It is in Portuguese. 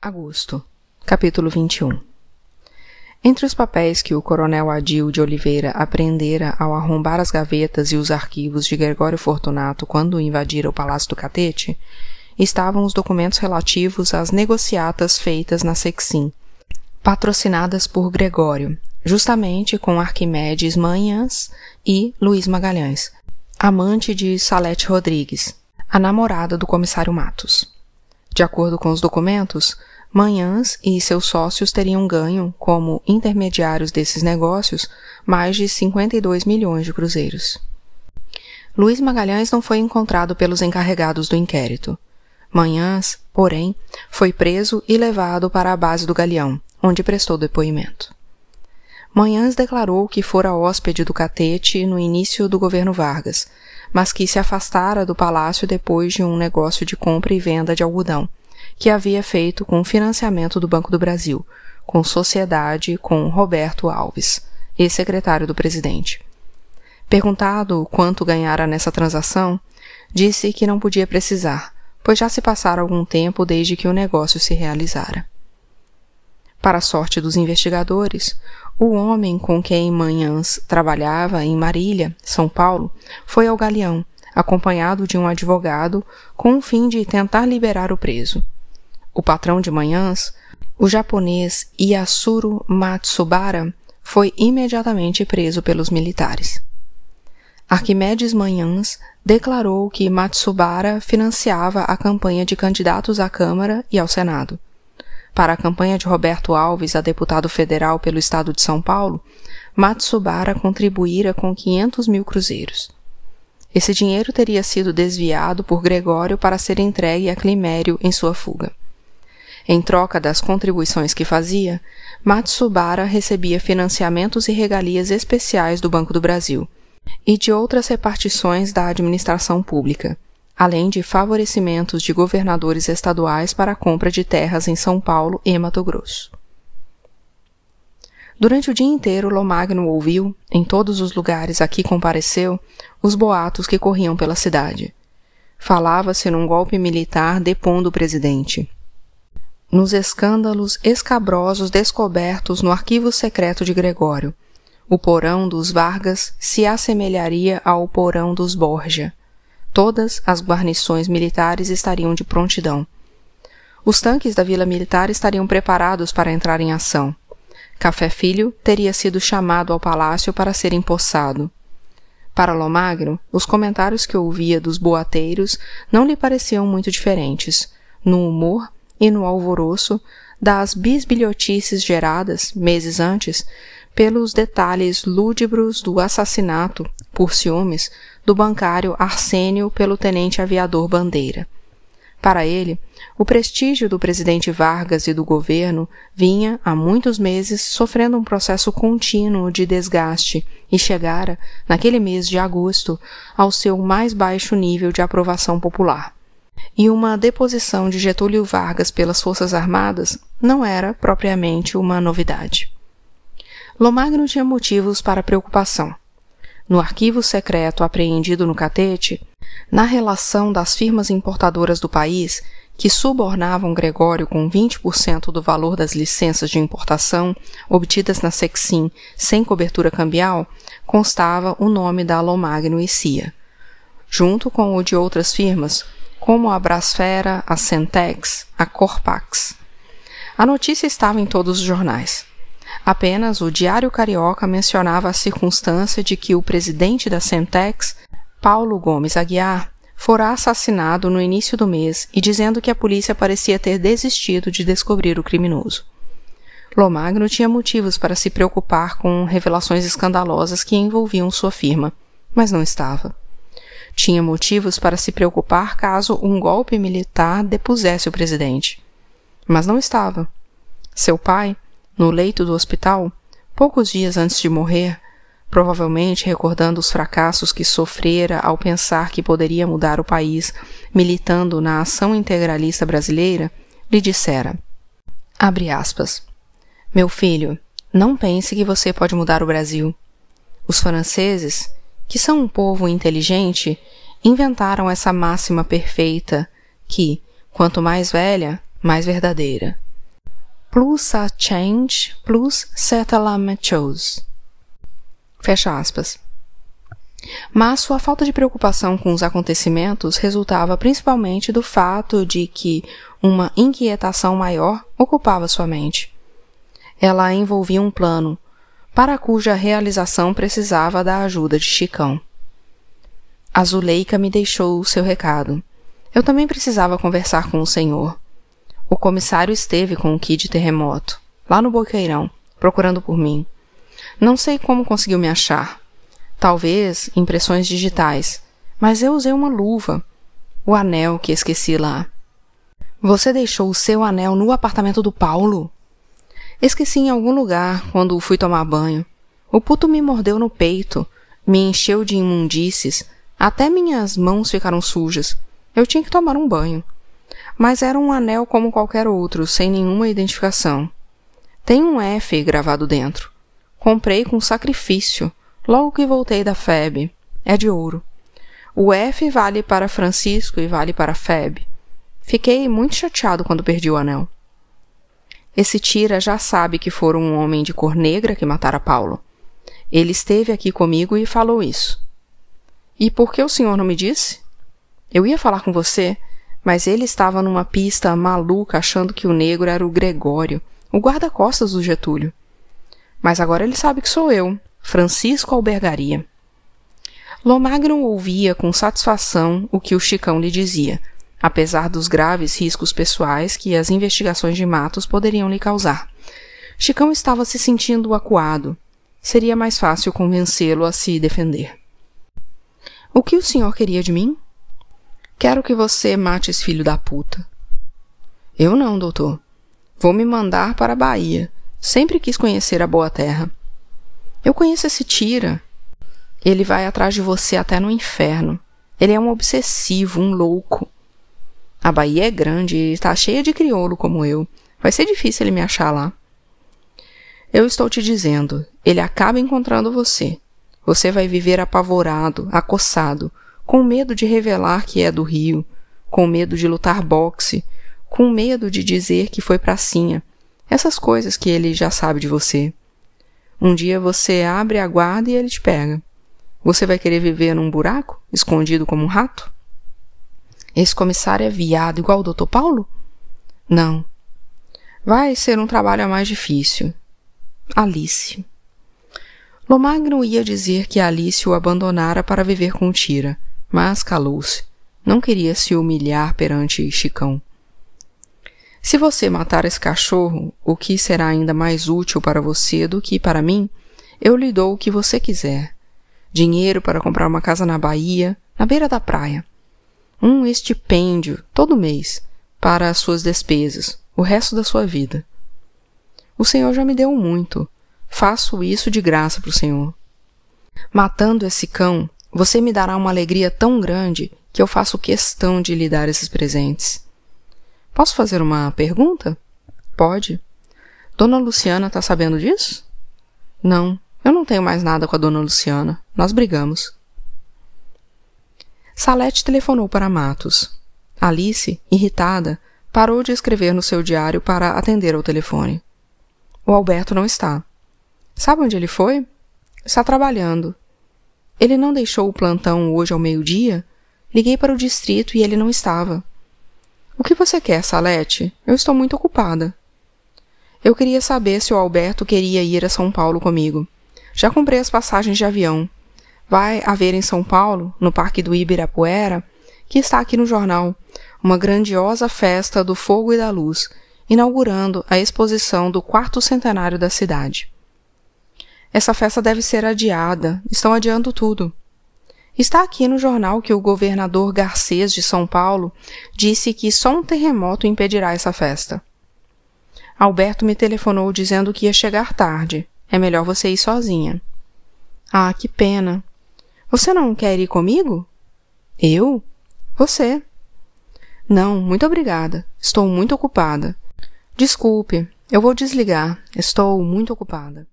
Agosto, capítulo 21 Entre os papéis que o coronel Adil de Oliveira apreendera ao arrombar as gavetas e os arquivos de Gregório Fortunato quando invadira o Palácio do Catete, estavam os documentos relativos às negociatas feitas na Sexim, patrocinadas por Gregório, justamente com Arquimedes Manhãs e Luiz Magalhães, amante de Salete Rodrigues, a namorada do comissário Matos. De acordo com os documentos, Manhãs e seus sócios teriam ganho, como intermediários desses negócios, mais de 52 milhões de cruzeiros. Luiz Magalhães não foi encontrado pelos encarregados do inquérito. Manhãs, porém, foi preso e levado para a base do Galeão, onde prestou depoimento. Manhãs declarou que fora hóspede do Catete no início do governo Vargas, mas que se afastara do palácio depois de um negócio de compra e venda de algodão, que havia feito com o financiamento do Banco do Brasil, com sociedade com Roberto Alves, ex-secretário do presidente. Perguntado quanto ganhara nessa transação, disse que não podia precisar, pois já se passara algum tempo desde que o negócio se realizara. Para a sorte dos investigadores, o homem com quem Manhãs trabalhava em Marília, São Paulo, foi ao Galeão, acompanhado de um advogado, com o fim de tentar liberar o preso o patrão de manhãs, o japonês Yasuru Matsubara foi imediatamente preso pelos militares. Arquimedes Manhãs declarou que Matsubara financiava a campanha de candidatos à Câmara e ao Senado. Para a campanha de Roberto Alves a deputado federal pelo estado de São Paulo, Matsubara contribuíra com 500 mil cruzeiros. Esse dinheiro teria sido desviado por Gregório para ser entregue a Climério em sua fuga. Em troca das contribuições que fazia, Matsubara recebia financiamentos e regalias especiais do Banco do Brasil e de outras repartições da administração pública, além de favorecimentos de governadores estaduais para a compra de terras em São Paulo e Mato Grosso. Durante o dia inteiro, Lomagno ouviu, em todos os lugares a que compareceu, os boatos que corriam pela cidade. Falava-se num golpe militar depondo o presidente nos escândalos escabrosos descobertos no arquivo secreto de Gregório. O porão dos Vargas se assemelharia ao porão dos Borgia. Todas as guarnições militares estariam de prontidão. Os tanques da vila militar estariam preparados para entrar em ação. Café Filho teria sido chamado ao palácio para ser empossado. Para Lomagro, os comentários que ouvia dos boateiros não lhe pareciam muito diferentes. No humor, e no alvoroço das bisbilhotices geradas, meses antes, pelos detalhes lúdibros do assassinato, por ciúmes, do bancário Arsênio pelo tenente aviador Bandeira. Para ele, o prestígio do presidente Vargas e do governo vinha, há muitos meses, sofrendo um processo contínuo de desgaste e chegara, naquele mês de agosto, ao seu mais baixo nível de aprovação popular e uma deposição de Getúlio Vargas pelas Forças Armadas não era propriamente uma novidade. Lomagno tinha motivos para preocupação. No arquivo secreto apreendido no Catete, na relação das firmas importadoras do país, que subornavam Gregório com 20% do valor das licenças de importação obtidas na Sexim sem cobertura cambial, constava o nome da Lomagno e Cia. Junto com o de outras firmas, como a Brasfera, a Centex, a Corpax. A notícia estava em todos os jornais. Apenas o Diário Carioca mencionava a circunstância de que o presidente da Centex, Paulo Gomes Aguiar, fora assassinado no início do mês e dizendo que a polícia parecia ter desistido de descobrir o criminoso. Lomagno tinha motivos para se preocupar com revelações escandalosas que envolviam sua firma, mas não estava. Tinha motivos para se preocupar caso um golpe militar depusesse o presidente. Mas não estava. Seu pai, no leito do hospital, poucos dias antes de morrer, provavelmente recordando os fracassos que sofrera ao pensar que poderia mudar o país militando na ação integralista brasileira, lhe dissera: aspas. Meu filho, não pense que você pode mudar o Brasil. Os franceses, que são um povo inteligente, inventaram essa máxima perfeita que, quanto mais velha, mais verdadeira. Plus a change plus la chose. Fecha aspas. Mas sua falta de preocupação com os acontecimentos resultava principalmente do fato de que uma inquietação maior ocupava sua mente. Ela envolvia um plano, para cuja realização precisava da ajuda de Chicão. A Zuleika me deixou o seu recado. Eu também precisava conversar com o senhor. O comissário esteve com o Kid Terremoto, lá no Boqueirão, procurando por mim. Não sei como conseguiu me achar. Talvez impressões digitais, mas eu usei uma luva. O anel que esqueci lá. Você deixou o seu anel no apartamento do Paulo? Esqueci em algum lugar quando fui tomar banho. O puto me mordeu no peito, me encheu de imundícies, até minhas mãos ficaram sujas. Eu tinha que tomar um banho. Mas era um anel como qualquer outro, sem nenhuma identificação. Tem um F gravado dentro. Comprei com sacrifício, logo que voltei da FEB. É de ouro. O F vale para Francisco e vale para FEB. Fiquei muito chateado quando perdi o anel. Esse tira já sabe que foi um homem de cor negra que matara Paulo. Ele esteve aqui comigo e falou isso. E por que o senhor não me disse? Eu ia falar com você, mas ele estava numa pista maluca achando que o negro era o Gregório, o guarda-costas do Getúlio. Mas agora ele sabe que sou eu, Francisco Albergaria. Lomagno ouvia com satisfação o que o Chicão lhe dizia, apesar dos graves riscos pessoais que as investigações de Matos poderiam lhe causar. Chicão estava se sentindo acuado. Seria mais fácil convencê-lo a se defender. O que o senhor queria de mim? Quero que você mate esse filho da puta. Eu não, doutor. Vou me mandar para a Bahia. Sempre quis conhecer a boa terra. Eu conheço esse tira. Ele vai atrás de você até no inferno. Ele é um obsessivo, um louco. A Bahia é grande e está cheia de crioulo como eu. Vai ser difícil ele me achar lá. Eu estou te dizendo, ele acaba encontrando você. Você vai viver apavorado, acossado, com medo de revelar que é do Rio, com medo de lutar boxe, com medo de dizer que foi pracinha. Essas coisas que ele já sabe de você. Um dia você abre a guarda e ele te pega. Você vai querer viver num buraco, escondido como um rato? Esse comissário é viado igual o doutor Paulo? Não. Vai ser um trabalho mais difícil. Alice. Lomagno ia dizer que Alice o abandonara para viver com Tira, mas calou-se. Não queria se humilhar perante Chicão. Se você matar esse cachorro, o que será ainda mais útil para você do que para mim, eu lhe dou o que você quiser. Dinheiro para comprar uma casa na Bahia, na beira da praia. Um estipêndio, todo mês, para as suas despesas, o resto da sua vida. O Senhor já me deu muito. Faço isso de graça para o Senhor. Matando esse cão, você me dará uma alegria tão grande que eu faço questão de lhe dar esses presentes. Posso fazer uma pergunta? Pode. Dona Luciana está sabendo disso? Não, eu não tenho mais nada com a dona Luciana. Nós brigamos. Salete telefonou para Matos. Alice, irritada, parou de escrever no seu diário para atender ao telefone. O Alberto não está. Sabe onde ele foi? Está trabalhando. Ele não deixou o plantão hoje ao meio-dia? Liguei para o distrito e ele não estava. O que você quer, Salete? Eu estou muito ocupada. Eu queria saber se o Alberto queria ir a São Paulo comigo. Já comprei as passagens de avião. Vai haver em São Paulo, no Parque do Ibirapuera, que está aqui no jornal, uma grandiosa festa do fogo e da luz, inaugurando a exposição do quarto centenário da cidade. Essa festa deve ser adiada, estão adiando tudo. Está aqui no jornal que o governador Garcês de São Paulo disse que só um terremoto impedirá essa festa. Alberto me telefonou dizendo que ia chegar tarde. É melhor você ir sozinha. Ah, que pena. Você não quer ir comigo? Eu? Você. Não, muito obrigada. Estou muito ocupada. Desculpe, eu vou desligar. Estou muito ocupada.